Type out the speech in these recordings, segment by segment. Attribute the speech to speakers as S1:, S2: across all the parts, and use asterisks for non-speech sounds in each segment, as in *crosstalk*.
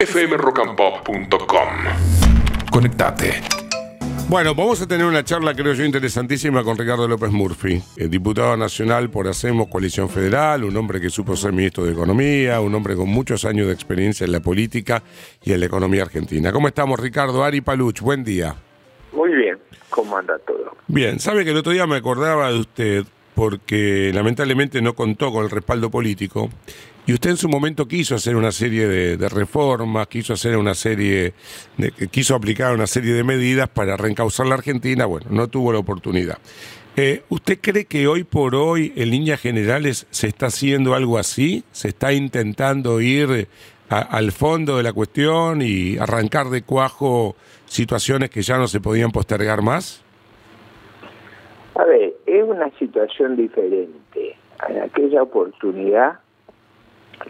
S1: fmrockandpop.com. Conectate.
S2: Bueno, vamos a tener una charla, creo yo, interesantísima con Ricardo López Murphy, el diputado nacional por Hacemos Coalición Federal, un hombre que supo ser ministro de Economía, un hombre con muchos años de experiencia en la política y en la economía argentina. ¿Cómo estamos, Ricardo? Ari Paluch, buen día.
S3: Muy bien, ¿cómo anda todo?
S2: Bien, sabe que el otro día me acordaba de usted porque lamentablemente no contó con el respaldo político y usted en su momento quiso hacer una serie de, reformas, quiso hacer una serie, de, quiso aplicar una serie de medidas para reencauzar la Argentina, bueno, no tuvo la oportunidad. Eh, ¿Usted cree que hoy por hoy, en líneas generales, se está haciendo algo así? ¿Se está intentando ir al fondo de la cuestión y arrancar de cuajo situaciones que ya no se podían postergar más?
S3: A ver, es una situación diferente. En aquella oportunidad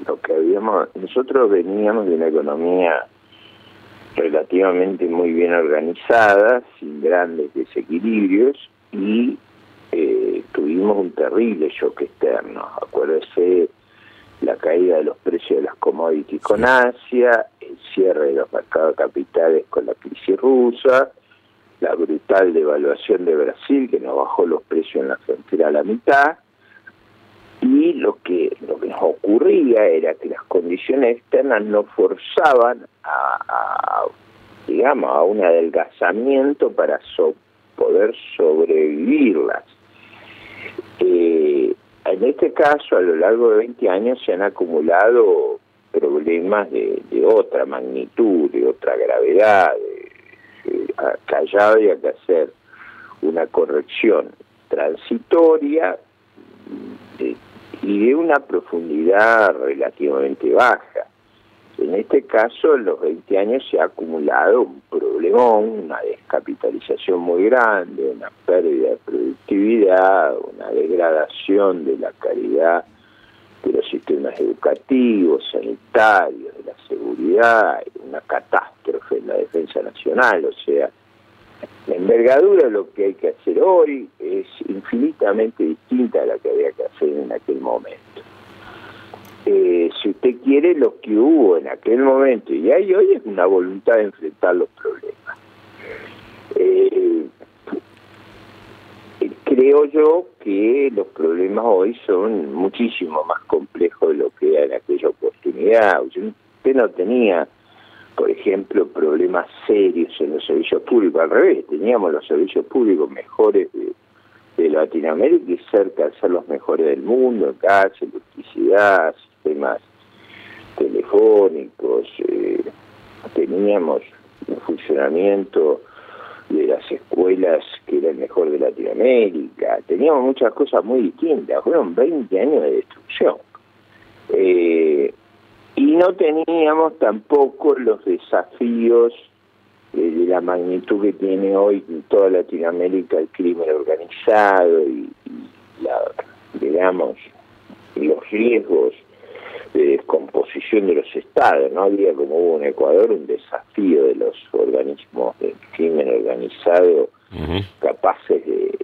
S3: lo que habíamos, nosotros veníamos de una economía relativamente muy bien organizada, sin grandes desequilibrios y eh, tuvimos un terrible shock externo. Acuérdese la caída de los precios de las commodities con Asia, el cierre de los mercados capitales con la crisis rusa, la brutal devaluación de Brasil que nos bajó los precios en la frontera a la mitad y lo que lo que nos ocurría era que las condiciones externas nos forzaban a, digamos a un adelgazamiento para poder sobrevivirlas. Eh, en este caso a lo largo de 20 años se han acumulado problemas de, otra magnitud de otra gravedad callado y hay que hacer una corrección transitoria y de una profundidad relativamente baja. En este caso, en los 20 años se ha acumulado un problemón, una descapitalización muy grande, una pérdida de productividad, una degradación de la calidad de los sistemas educativos, sanitarios, de la seguridad, una catástrofe en la defensa nacional, o sea, la envergadura de lo que hay que hacer hoy es infinitamente distinta a la que había que hacer en aquel momento. Eh, si usted quiere, lo que hubo en aquel momento y hay hoy es una voluntad de enfrentar los problemas. Eh, creo yo que los problemas hoy son muchísimo más complejos de lo que era en aquella oportunidad. Usted no tenía por ejemplo, problemas serios en los servicios públicos. Al revés, teníamos los servicios públicos mejores de, Latinoamérica y cerca de ser los mejores del mundo, gas, electricidad, sistemas telefónicos. Eh, teníamos un funcionamiento de las escuelas que era el mejor de Latinoamérica. Teníamos muchas cosas muy distintas. Fueron 20 años de destrucción. Eh, no teníamos tampoco los desafíos de la magnitud que tiene hoy en toda Latinoamérica el crimen organizado y, la, digamos, los riesgos de descomposición de los estados. No había como hubo en Ecuador un desafío de los organismos del crimen organizado capaces de,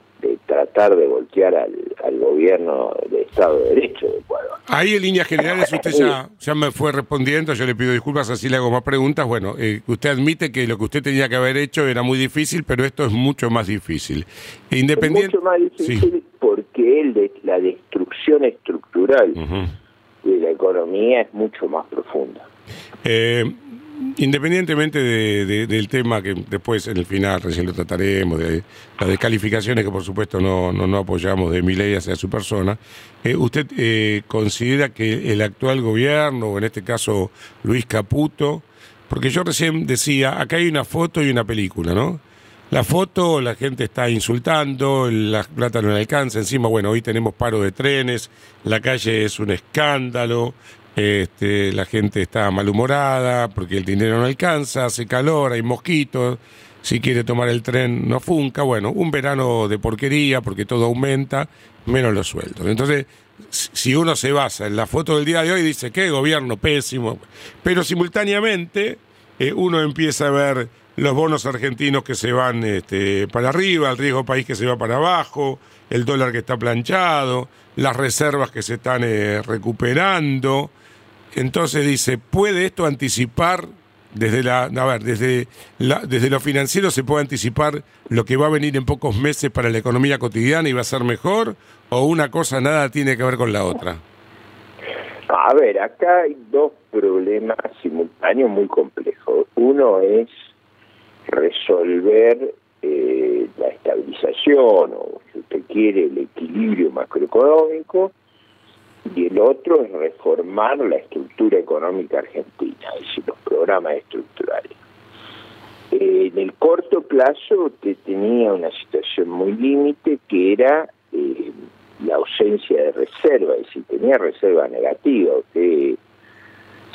S3: tratar de voltear al, gobierno de Estado de Derecho de Ecuador.
S2: Ahí en líneas generales usted ya, ya me fue respondiendo, yo le pido disculpas así le hago más preguntas. Bueno, eh, usted admite que lo que usted tenía que haber hecho era muy difícil, pero esto es mucho más difícil.
S3: Independiente... Es mucho más difícil porque el de, la destrucción estructural de la economía es mucho más profunda.
S2: Eh, Independientemente del tema que después en el final recién lo trataremos, de las descalificaciones que por supuesto no, no, apoyamos de mi ley hacia su persona, eh, ¿usted eh, considera que el actual gobierno, o en este caso Luis Caputo, porque yo recién decía, acá hay una foto y una película, ¿no? La foto, la gente está insultando, la plata no le alcanza, encima, bueno, hoy tenemos paro de trenes, la calle es un escándalo, este, la gente está malhumorada porque el dinero no alcanza, hace calor, hay mosquitos, si quiere tomar el tren no funca, bueno, un verano de porquería porque todo aumenta, menos los sueldos. Entonces, si uno se basa en la foto del día de hoy, dice, qué gobierno pésimo, pero simultáneamente eh, uno empieza a ver los bonos argentinos que se van este, para arriba, el riesgo país que se va para abajo, el dólar que está planchado, las reservas que se están eh, recuperando. Entonces dice, ¿puede esto anticipar desde la, a ver, desde la, desde lo financiero se puede anticipar lo que va a venir en pocos meses para la economía cotidiana y va a ser mejor o una cosa nada tiene que ver con la otra?
S3: A ver, acá hay dos problemas simultáneos muy complejos. Uno es resolver eh, la estabilización o, si usted quiere, el equilibrio macroeconómico y el otro es reformar la estructura económica argentina, es decir, los programas estructurales. Eh, en el corto plazo usted tenía una situación muy límite que era eh, la ausencia de reserva, es decir, tenía reserva negativa. Usted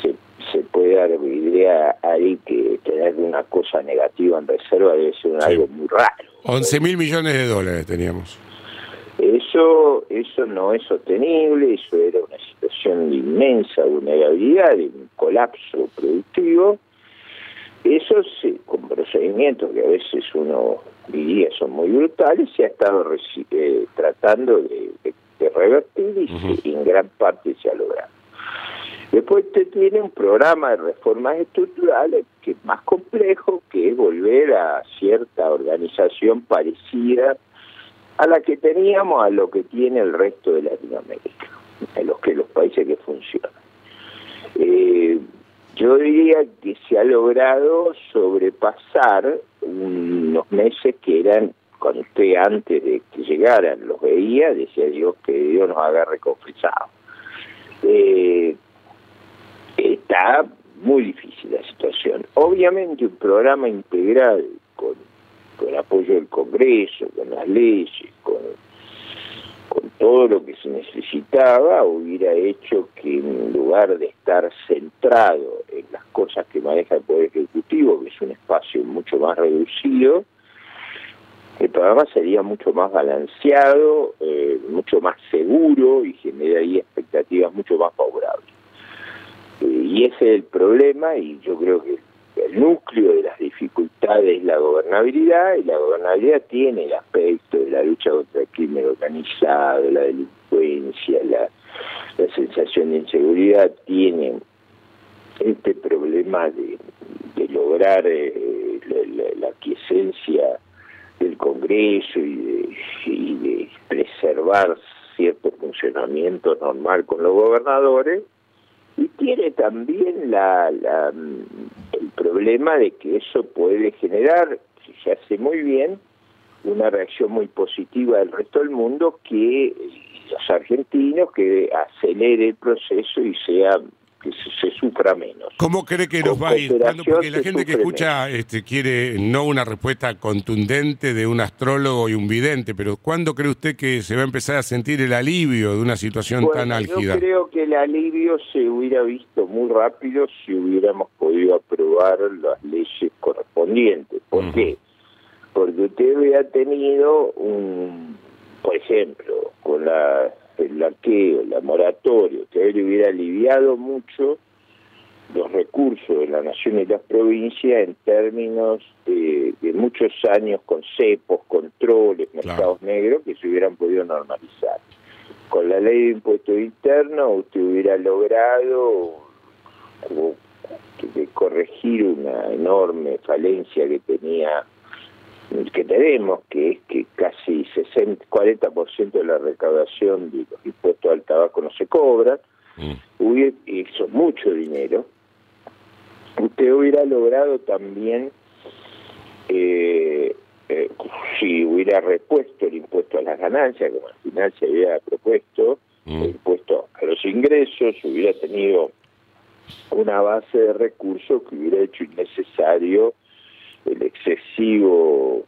S3: se, se puede dar idea ahí que tener una cosa negativa en reserva debe ser algo muy raro.
S2: 11 mil millones de dólares teníamos.
S3: Eso, eso no es sostenible, eso era una situación de inmensa vulnerabilidad, de un colapso productivo. Eso sí, con procedimientos que a veces uno diría son muy brutales, se ha estado eh, tratando de, revertir y, en gran parte se ha logrado. Después usted tiene un programa de reformas estructurales que es más complejo, que es volver a cierta organización parecida a la que teníamos, a lo que tiene el resto de Latinoamérica, a los que los países que funcionan. Eh, yo diría que se ha logrado sobrepasar unos meses que eran, cuando usted antes de que llegaran los veía, decía Dios que Dios nos haga reconfesado. Eh, está muy difícil la situación. Obviamente un programa integral con con el apoyo del Congreso, con las leyes, con, con todo lo que se necesitaba, hubiera hecho que en lugar de estar centrado en las cosas que maneja el Poder Ejecutivo, que es un espacio mucho más reducido, el programa sería mucho más balanceado, eh, mucho más seguro y generaría expectativas mucho más favorables. Eh, y ese es el problema y yo creo que el núcleo de las dificultades es la gobernabilidad y la gobernabilidad tiene el aspecto de la lucha contra el crimen organizado, la delincuencia, la, sensación de inseguridad, tiene este problema de, lograr eh, la, quiesencia del Congreso y de preservar cierto funcionamiento normal con los gobernadores y tiene también la, el problema de que eso puede generar, si se hace muy bien, una reacción muy positiva del resto del mundo que los argentinos que acelere el proceso y sea que se, sufra menos.
S2: ¿Cómo cree que nos va a ir? porque la gente que escucha este, quiere no una respuesta contundente de un astrólogo y un vidente, pero ¿cuándo cree usted que se va a empezar a sentir el alivio de una situación tan álgida?
S3: Yo creo que el alivio se hubiera visto muy rápido si hubiéramos podido aprobar las leyes correspondientes. ¿Por qué? Porque usted hubiera tenido un, por ejemplo, con la el laqueo, la moratoria, que le hubiera aliviado mucho los recursos de la nación y las provincias en términos de, muchos años con cepos, controles, mercados negros que se hubieran podido normalizar. Con la ley de impuestos internos usted hubiera logrado corregir una enorme falencia que tenía que tenemos, que es que casi 60, 40% de la recaudación de los impuestos al tabaco no se cobran, mm. eso es mucho dinero, usted hubiera logrado también, eh, eh, si hubiera repuesto el impuesto a las ganancias, como al final se había propuesto, mm. el impuesto a los ingresos, hubiera tenido una base de recursos que hubiera hecho innecesario el excesivo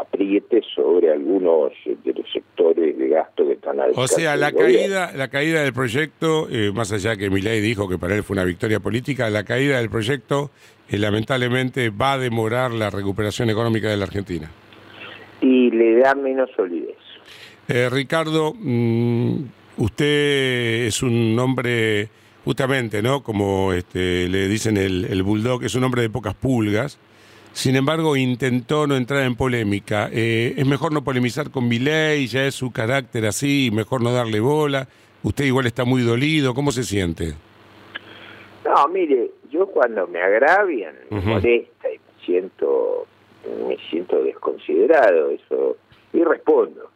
S3: apriete sobre algunos de los sectores de gasto que están al
S2: O sea, la caída, la caída del proyecto, eh, más allá que Milei dijo que para él fue una victoria política, la caída del proyecto eh, lamentablemente va a demorar la recuperación económica de la Argentina.
S3: Y le da menos solidez.
S2: Eh, Ricardo, mm, usted es un hombre justamente, ¿no? Como este, le dicen el, el bulldog, es un hombre de pocas pulgas. Sin embargo, intentó no entrar en polémica. Eh, es mejor no polemizar con Milei, ya es su carácter así, mejor no darle bola. Usted igual está muy dolido, ¿cómo se siente?
S3: No, mire, yo cuando me agravian, me molesta y me siento, me siento desconsiderado, eso, y respondo.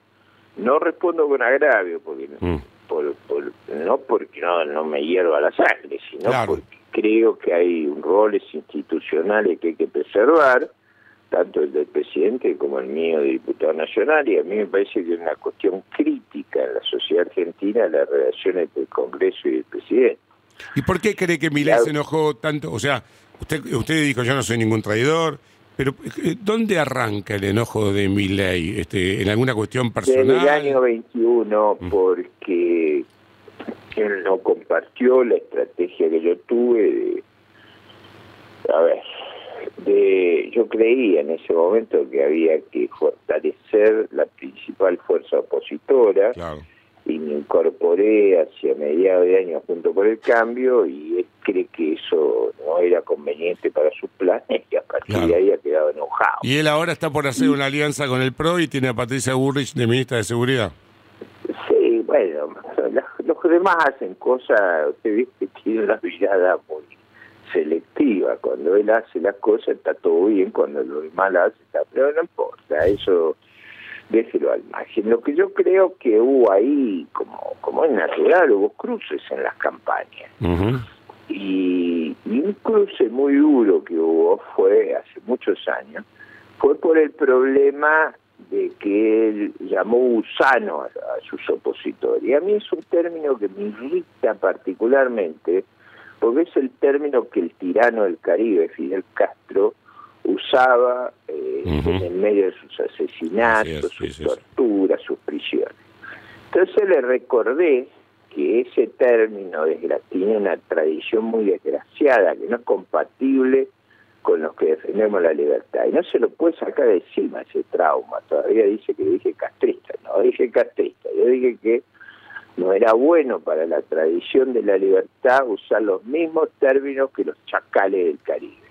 S3: No respondo con agravio, porque no-
S2: Mm.
S3: por, por- no porque no, no me hierva la sangre, sino
S2: Claro.
S3: porque creo que hay roles institucionales que hay que preservar, tanto el del presidente como el mío de diputado nacional, y a mí me parece que es una cuestión crítica en la sociedad argentina las relaciones entre el Congreso y el presidente.
S2: ¿Y por qué cree que
S3: Claro.
S2: se enojó tanto? O sea, usted, usted dijo, yo no soy ningún traidor, pero eh, ¿dónde arranca el enojo de Milei? Este, ¿En alguna cuestión
S3: Desde el
S2: personal?
S3: año 21,
S2: Mm.
S3: porque él no compartió la estrategia que yo tuve de, a ver, de, yo creía en ese momento que había que fortalecer la principal fuerza opositora
S2: Claro.
S3: y me incorporé hacia mediados de año junto por el cambio y él cree que eso no era conveniente para sus planes *laughs* y a partir
S2: Claro.
S3: de ahí ha quedado enojado.
S2: Y él ahora está por hacer una alianza con el PRO y tiene a Patricia Burrich de ministra de Seguridad.
S3: Sí, bueno, los demás hacen cosas, usted ve que tiene una mirada muy selectiva. Cuando él hace las cosas está todo bien, cuando los demás la hacen está, pero no importa, eso déjelo al margen. Lo que yo creo que hubo ahí, como, como es natural, hubo cruces en las campañas. Y un cruce muy duro que hubo fue hace muchos años, fue por el problema de que él llamó gusano a, a sus opositores. Y a mí es un término que me irrita particularmente, porque es el término que el tirano del Caribe, Fidel Castro, usaba eh, en el medio de sus asesinatos,
S2: es,
S3: sus torturas, sus prisiones. Entonces le recordé que ese término tiene una tradición muy desgraciada, que no es compatible con los que defendemos la libertad. Y no se lo puede sacar de encima ese trauma. Todavía dice que dije castrista. No dije castrista. Yo dije que no era bueno para la tradición de la libertad usar los mismos términos que los chacales del Caribe.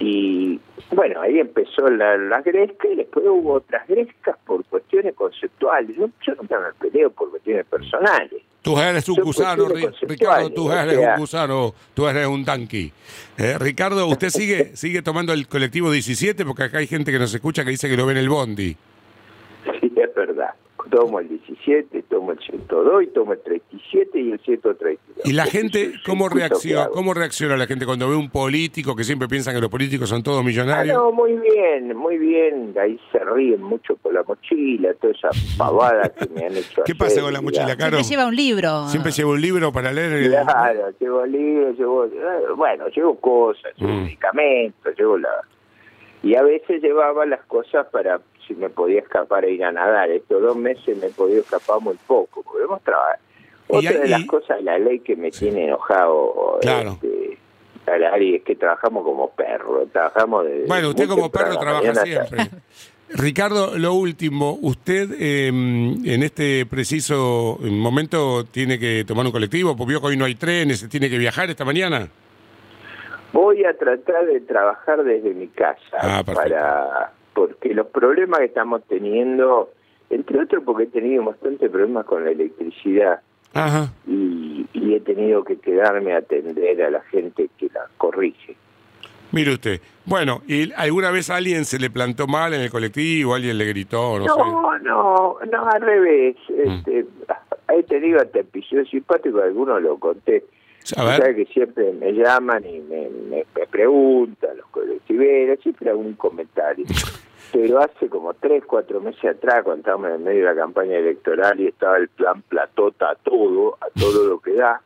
S3: Y bueno, ahí empezó la, la gresca y después hubo otras grescas por cuestiones conceptuales. Yo, yo nunca me peleo por cuestiones personales.
S2: Tú eres un
S3: Son
S2: gusano, Ricardo, tú eres un gusano, tú eres un tanqui. Eh, Ricardo, ¿usted sigue *laughs* sigue tomando el colectivo 17? Porque acá hay gente que nos escucha que dice que lo ve en el bondi.
S3: Sí, es verdad. Tomo el 17, tomo el 102, y tomo el 37 y el 132.
S2: ¿Y la gente cómo reacciona, cómo reacciona la gente cuando ve un político que siempre piensan que los políticos son todos
S3: Ah,
S2: millonarios?
S3: no, muy bien, muy bien. Ahí se ríen mucho con la mochila, toda esa pavada que me han hecho *laughs*
S2: ¿Qué
S3: hacer,
S2: pasa con la mochila. Caro?
S4: Siempre lleva un libro.
S2: Siempre lleva un libro para leer. el-
S3: Claro, llevo libros, llevo, eh, bueno, llevo cosas, llevo
S2: Mm.
S3: medicamentos, llevo la... Y a veces llevaba las cosas para si me podía escapar a ir a nadar. Estos dos meses me he podido escapar muy poco, trabajado.
S2: Y
S3: Otra de las cosas la ley que me tiene enojado
S2: Claro.
S3: este, Ari, es que trabajamos como perro, trabajamos de...
S2: Bueno, usted como perro trabaja
S3: hasta-
S2: siempre. Ricardo, lo último, usted eh, en este preciso momento tiene que tomar un colectivo, porque vio que hoy no hay trenes, tiene que viajar esta mañana.
S3: Voy a tratar de trabajar desde mi casa
S2: Ah,
S3: para porque los problemas que estamos teniendo, entre otros porque he tenido bastante problemas con la electricidad
S2: Ajá.
S3: y, y he tenido que quedarme a atender a la gente que la corrige.
S2: Mire usted. Bueno, ¿y alguna vez a alguien se le plantó mal en el colectivo? ¿Alguien le gritó? No, sé.
S3: No, no, no, al revés.
S2: Mm.
S3: Este, he tenido hasta episodios simpáticos, algunos lo conté.
S2: A ver.
S3: sea que siempre me llaman y me, me, me preguntan los colectiveros, siempre algún comentario. *laughs* Pero hace como tres, cuatro meses atrás, cuando estábamos en el medio de la campaña electoral y estaba el plan platota a todo, a todo lo que da,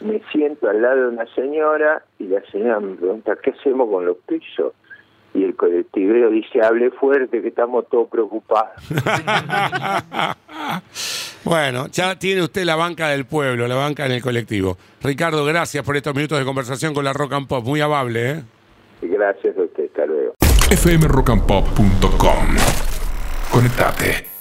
S3: me siento al lado de una señora y la señora me pregunta, ¿qué hacemos con los pisos? Y el colectivero dice, hable fuerte, que estamos todos preocupados. *laughs*
S2: bueno, ya tiene usted la banca del pueblo, la banca en el colectivo. Ricardo, gracias por estos minutos de conversación con la Rock and Pop. Muy amable, ¿eh?
S3: Gracias a usted, hasta luego.
S1: fmrockandpop.com. Conectate.